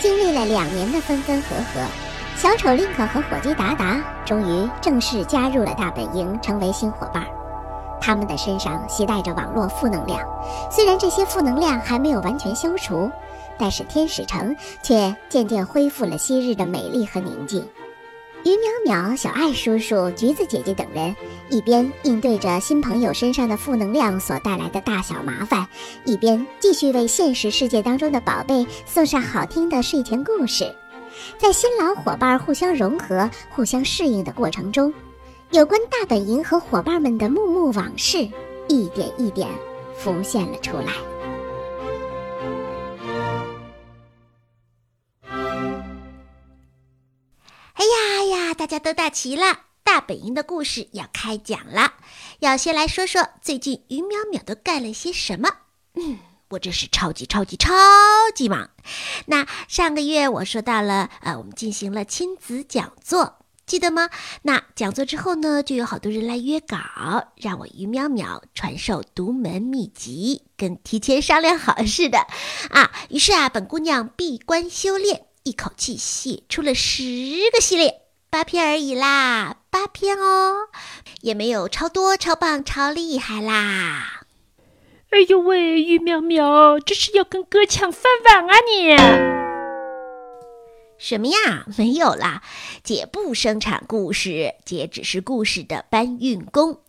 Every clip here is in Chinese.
经历了两年的分分合合，小丑林可和伙计达达终于正式加入了大本营，成为新伙伴。他们的身上携带着网络负能量，虽然这些负能量还没有完全消除，但是天使城却渐渐恢复了昔日的美丽和宁静。于淼淼、小爱叔叔、橘子姐姐等人一边应对着新朋友身上的负能量所带来的大小麻烦，一边继续为现实世界当中的宝贝送上好听的睡前故事。在新老伙伴互相融合、互相适应的过程中，有关大本营和伙伴们的幕幕往事一点一点浮现了出来。大家都到齐了，大本营的故事要开讲了。要先来说说最近于淼淼都干了些什么。嗯，我真是超级超级超级忙。那上个月我说到了，呃，我们进行了亲子讲座，记得吗？那讲座之后呢，就有好多人来约稿，让我于淼淼传授独门秘籍，跟提前商量好似的啊。于是啊，本姑娘闭关修炼，一口气写出了十个系列。八篇而已啦，八篇哦，也没有超多、超棒、超厉害啦。哎呦喂，玉苗苗，这是要跟哥抢饭碗啊你？什么呀？没有啦，姐不生产故事，姐只是故事的搬运工。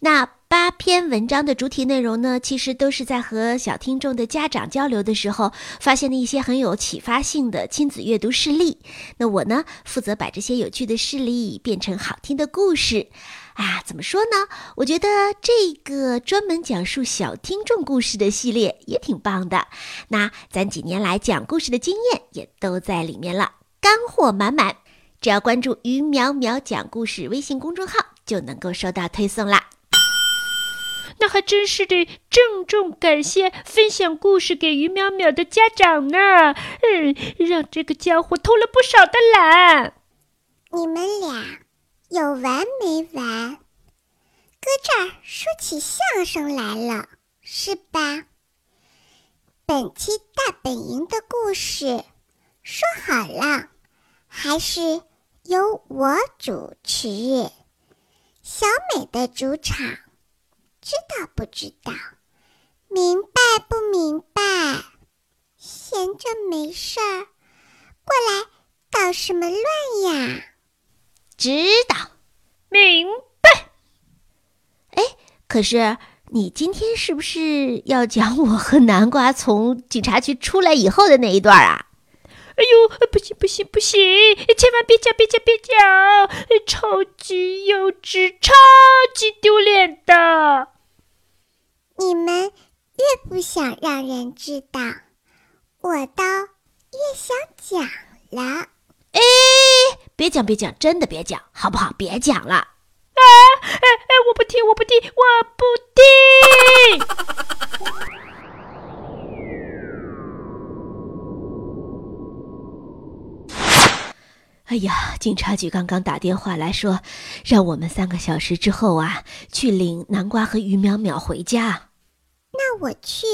那。八篇文章的主体内容呢，其实都是在和小听众的家长交流的时候，发现的一些很有启发性的亲子阅读事例。那我呢，负责把这些有趣的事例变成好听的故事。啊，怎么说呢？我觉得这个专门讲述小听众故事的系列也挺棒的。那咱几年来讲故事的经验也都在里面了，干货满满。只要关注“于淼淼讲故事”微信公众号，就能够收到推送啦。那还真是得郑重感谢分享故事给于淼淼的家长呢，嗯，让这个家伙偷了不少的懒。你们俩有完没完？搁这儿说起相声来了，是吧？本期大本营的故事说好了，还是由我主持，小美的主场。知道不知道？明白不明白？闲着没事儿，过来捣什么乱呀？知道，明白。哎，可是你今天是不是要讲我和南瓜从警察局出来以后的那一段啊？哎呦，不行不行不行！千万别讲别讲别讲，超级幼稚，超级丢脸的。你们越不想让人知道，我倒越想讲了。哎，别讲别讲，真的别讲，好不好？别讲了。啊！哎哎，我不听，我不听，我不听。哎呀，警察局刚刚打电话来说，让我们三个小时之后啊，去领南瓜和于淼淼回家。那我去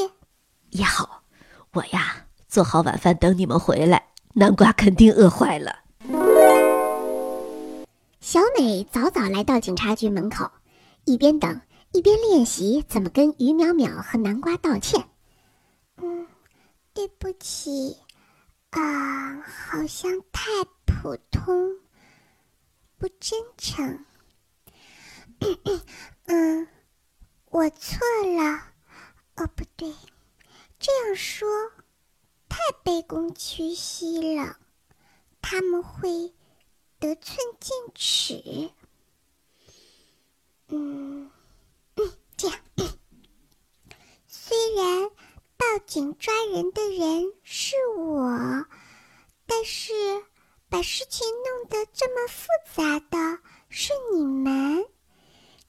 也好，我呀做好晚饭等你们回来。南瓜肯定饿坏了。小美早早来到警察局门口，一边等一边练习怎么跟于淼淼和南瓜道歉。嗯，对不起，啊，好像太普通，不真诚。嗯，我错了。哦，不对，这样说太卑躬屈膝了，他们会得寸进尺。嗯，这样，虽然报警抓人的人是我，但是把事情弄得这么复杂的是你们，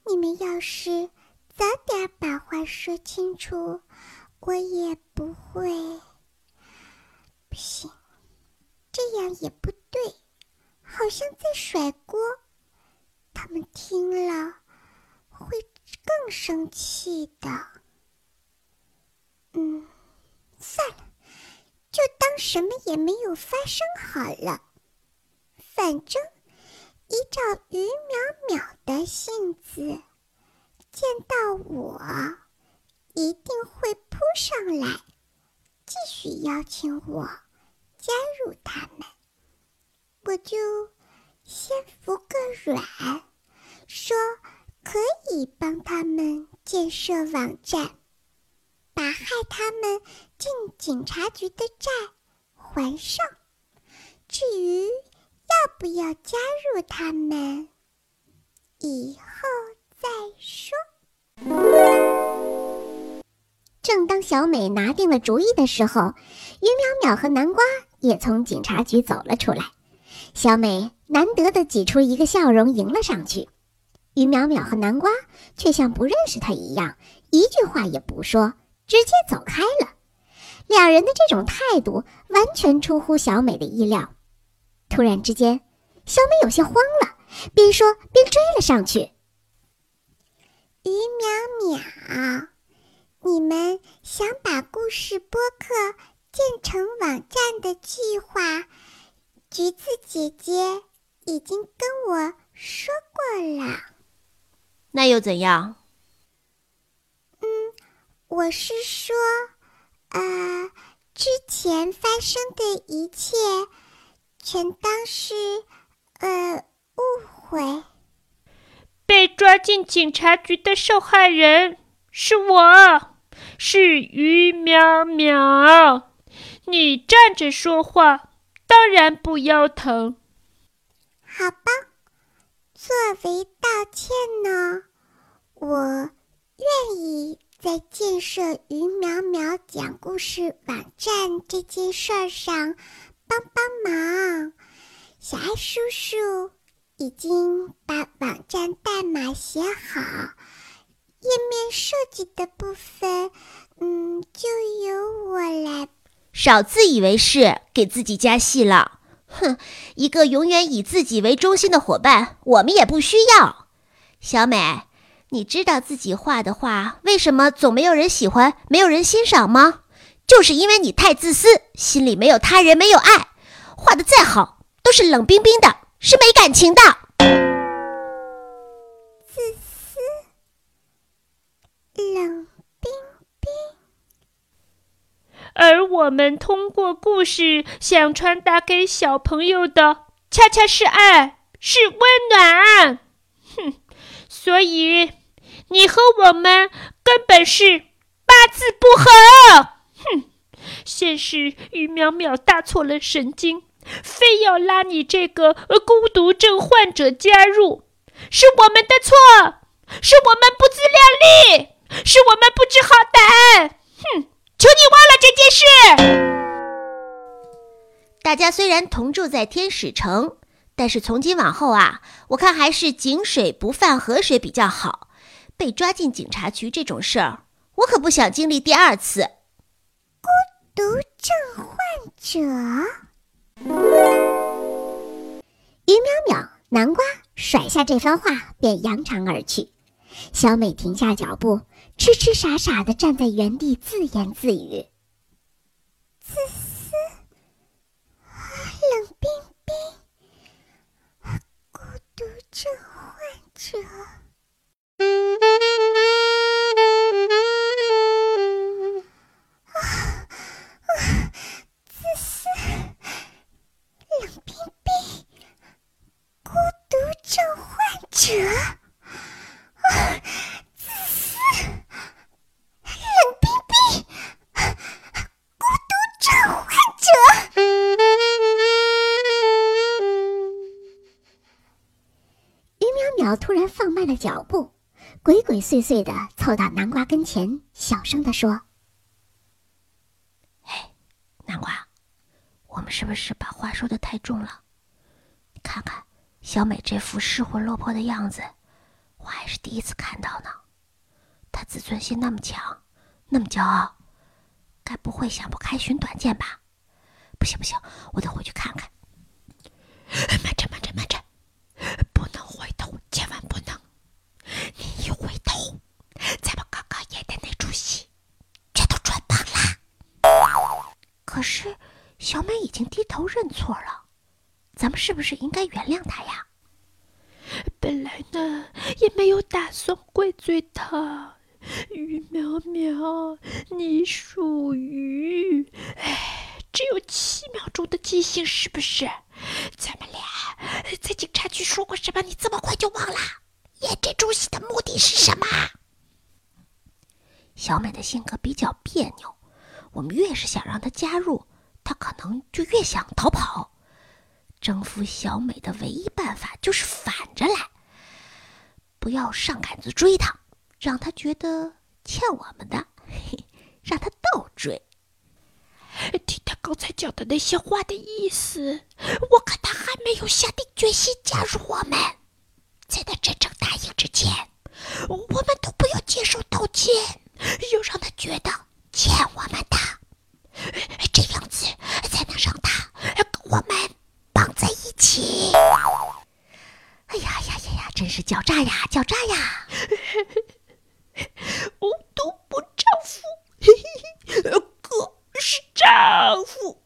你们要是。早点把话说清楚，我也不会。不行，这样也不对，好像在甩锅。他们听了会更生气的。嗯，算了，就当什么也没有发生好了。反正依照于淼淼的性子，见到我一定会扑上来，继续邀请我加入他们。我就先服个软，说可以帮他们建设网站。把害他们进警察局的债还上。至于要不要加入他们，以后再说。正当小美拿定了主意的时候，于淼淼和南瓜也从警察局走了出来。小美难得的挤出一个笑容迎了上去，于淼淼和南瓜却像不认识她一样，一句话也不说。直接走开了，两人的这种态度完全出乎小美的意料。突然之间，小美有些慌了，边说边追了上去。于淼淼，你们想把故事播客建成网站的计划，橘子姐姐已经跟我说过了。那又怎样？嗯我是说，呃，之前发生的一切，全当是，呃，误会。被抓进警察局的受害人是我，是于淼淼。你站着说话，当然不腰疼。好吧，作为道歉呢，我愿意。在建设于淼淼讲故事网站这件事儿上帮帮忙，小爱叔叔已经把网站代码写好，页面设计的部分，嗯，就由我来。少自以为是，给自己加戏了。哼，一个永远以自己为中心的伙伴，我们也不需要。小美。你知道自己画的画为什么总没有人喜欢、没有人欣赏吗？就是因为你太自私，心里没有他人，没有爱，画的再好都是冷冰冰的，是没感情的。自私、冷冰冰。而我们通过故事想传达给小朋友的，恰恰是爱，是温暖。哼，所以。你和我们根本是八字不合，哼！先是于淼淼搭错了神经，非要拉你这个孤独症患者加入，是我们的错，是我们不自量力，是我们不知好歹，哼！求你忘了这件事。大家虽然同住在天使城，但是从今往后啊，我看还是井水不犯河水比较好。被抓进警察局这种事儿，我可不想经历第二次。孤独症患者，于淼淼、南瓜甩下这番话便扬长而去。小美停下脚步，痴痴傻傻的站在原地，自言自语：“自私，冷冰冰，孤独症患者。”突然放慢了脚步，鬼鬼祟祟的凑到南瓜跟前，小声的说：“哎，南瓜，我们是不是把话说的太重了？你看看小美这副失魂落魄的样子，我还是第一次看到呢。她自尊心那么强，那么骄傲，该不会想不开寻短见吧？不行不行，我得回去看看。慢着慢着慢着。”千万不能！你一回头，咱们刚刚演的那出戏全都穿帮了。可是小美已经低头认错了，咱们是不是应该原谅他呀？本来呢，也没有打算怪罪他。于苗苗，你属于……哎，只有七秒钟的记性，是不是？咱们俩在警察局说过什么？你这么快就忘了？演这出戏的目的是什么？小美的性格比较别扭，我们越是想让她加入，他可能就越想逃跑。征服小美的唯一办法就是反着来，不要上杆子追她，让她觉得欠我们的，嘿，让她倒追。听他刚才讲的那些话的意思，我看他还没有下定决心加入我们。在他真正答应之前，我们都不要接受道歉，要让他觉得欠我们的，狡诈呀！我都不丈夫，嘿嘿嘿，哥是丈夫。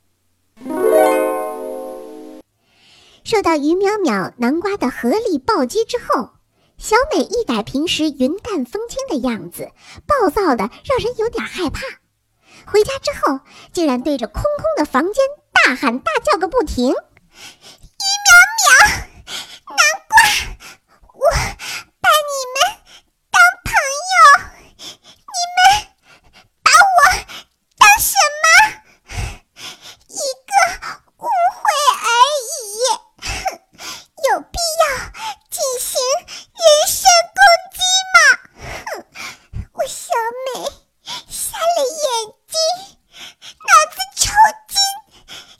受到于淼淼、南瓜的合力暴击之后，小美一改平时云淡风轻的样子，暴躁的让人有点害怕。回家之后，竟然对着空空的房间大喊大叫个不停。于淼淼，南瓜，我把你们当朋友，你们把我当什么？一个误会而已，有必要进行人身攻击吗？哼，我小美瞎了眼睛，脑子抽筋，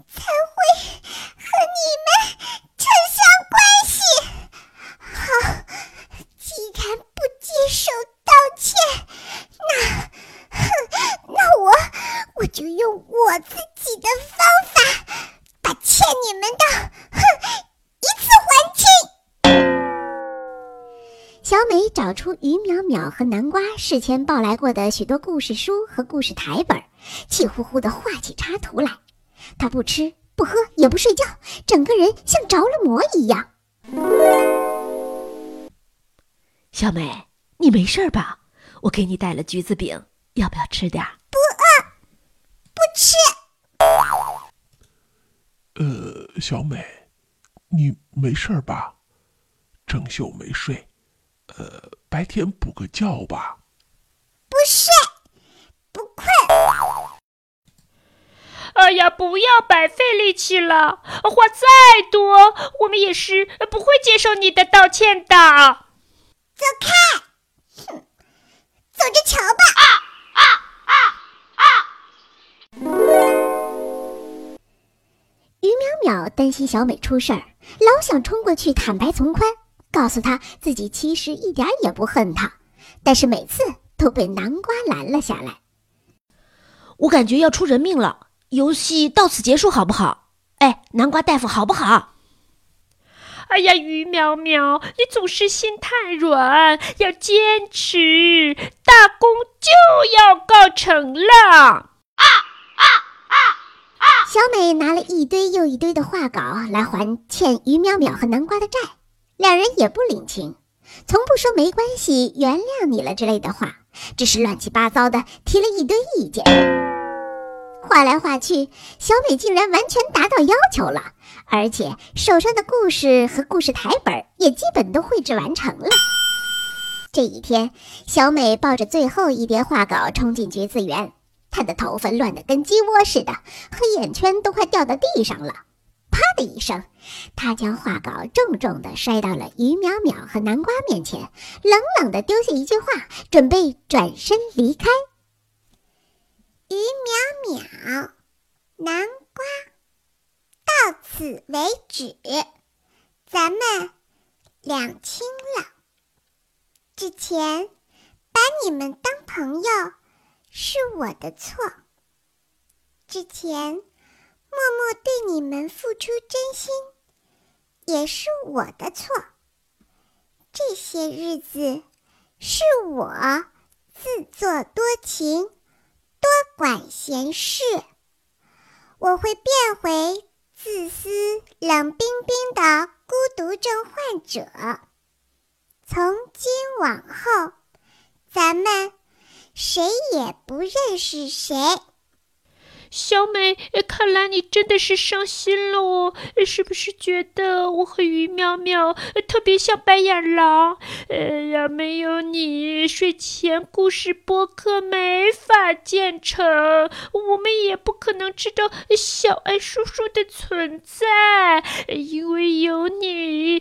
才会和你们扯上关系。好，既然不接受切，那，哼，那我我就用我自己的方法，把欠你们的，哼，一次还清。小美找出于淼淼和南瓜事前抱来过的许多故事书和故事台本，气呼呼地画起插图来。她不吃不喝也不睡觉，整个人像着了魔一样。小美，你没事吧？我给你带了橘子饼，要不要吃点儿？不饿，不吃，呃，小美，你没事儿吧？整宿没睡，呃，白天补个觉吧。不睡，不困。哎呀，不要白费力气了，话再多，我们也是不会接受你的道歉的。走开！哼，走着瞧吧。啊啊啊啊于淼淼担心小美出事儿，老想冲过去坦白从宽，告诉她自己其实一点也不恨她，但是每次都被南瓜拦了下来。我感觉要出人命了，游戏到此结束好不好？哎，南瓜大夫好不好？哎呀，于淼淼，你总是心太软，要坚持，大功就要告成了。啊啊啊啊小美拿了一堆又一堆的画稿来还欠于淼淼和南瓜的债，两人也不领情，从不说没关系、原谅你了之类的话，只是乱七八糟的提了一堆意见。画来画去，小美竟然完全达到要求了，而且手上的故事和故事台本也基本都绘制完成了。这一天，小美抱着最后一叠画稿冲进橘子园，她的头发乱得跟鸡窝似的，黑眼圈都快掉到地上了。啪的一声，她将画稿重重地摔到了于淼淼和南瓜面前，冷冷地丢下一句话，准备转身离开。于淼淼，南瓜，到此为止，咱们两清了。之前把你们当朋友是我的错，之前默默对你们付出真心也是我的错。这些日子是我自作多情。多管闲事，我会变回自私、冷冰冰的孤独症患者。从今往后，咱们谁也不认识谁。小美，看来你真的是伤心了哦，是不是觉得我和于淼淼特别像白眼狼？哎呀没有你，睡前故事播客没法建成，我们也不可能知道小爱叔叔的存在。因为有你，于淼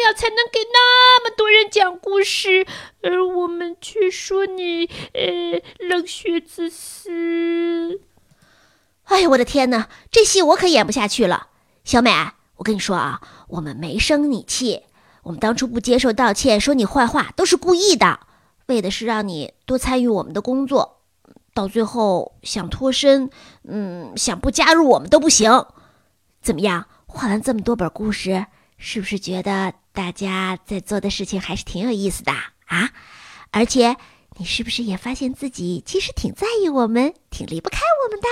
淼才能给那么多人讲故事，而我们却说你，呃，冷血自私。哎呦，我的天哪，这戏我可演不下去了。小美，我跟你说啊，我们没生你气，我们当初不接受道歉，说你坏话都是故意的，为的是让你多参与我们的工作。到最后想脱身，嗯，想不加入我们都不行。怎么样？画完这么多本故事，是不是觉得大家在做的事情还是挺有意思的啊？而且你是不是也发现自己其实挺在意我们，挺离不开我们的？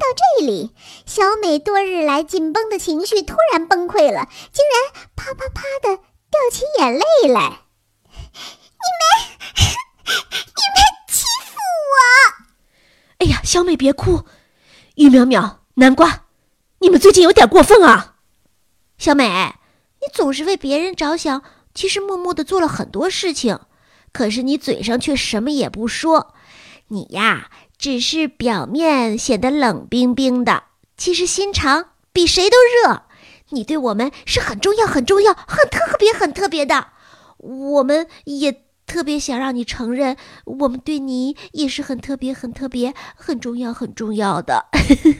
听到这里，小美多日来紧绷的情绪突然崩溃了，竟然啪啪啪的掉起眼泪来。你们，你们欺负我！哎呀，小美别哭，玉淼淼、南瓜，你们最近有点过分啊！小美，你总是为别人着想，其实默默的做了很多事情，可是你嘴上却什么也不说。你呀。只是表面显得冷冰冰的，其实心肠比谁都热。你对我们是很重要、很重要、很特别、很特别的。我们也特别想让你承认，我们对你也是很特别、很特别、很重要、很重要的。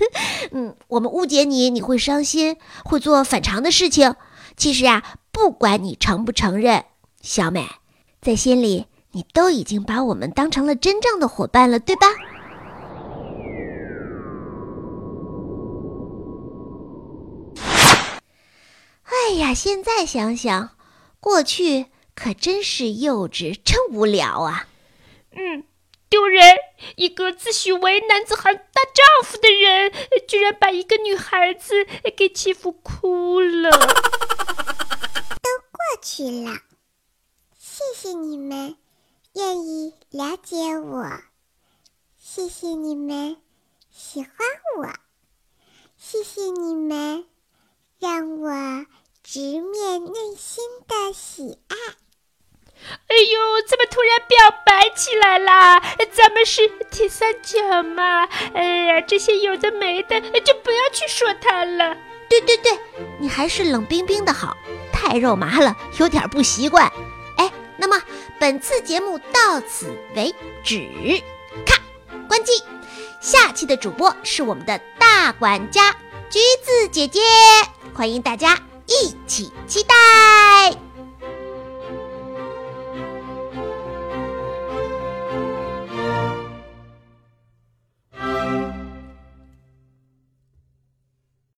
嗯，我们误解你，你会伤心，会做反常的事情。其实呀，不管你承不承认，小美，在心里你都已经把我们当成了真正的伙伴了，对吧？哎呀，现在想想，过去可真是幼稚，真无聊啊！嗯，丢人！一个自诩为男子汉大丈夫的人，居然把一个女孩子给欺负哭了。都过去了，谢谢你们愿意了解我，谢谢你们喜欢我，谢谢你们让我。直面内心的喜爱。哎呦，怎么突然表白起来啦？咱们是铁三角嘛？哎呀，这些有的没的，就不要去说他了。对对对，你还是冷冰冰的好，太肉麻了，有点不习惯。哎，那么本次节目到此为止，咔，关机。下期的主播是我们的大管家橘子姐姐，欢迎大家。一起期待。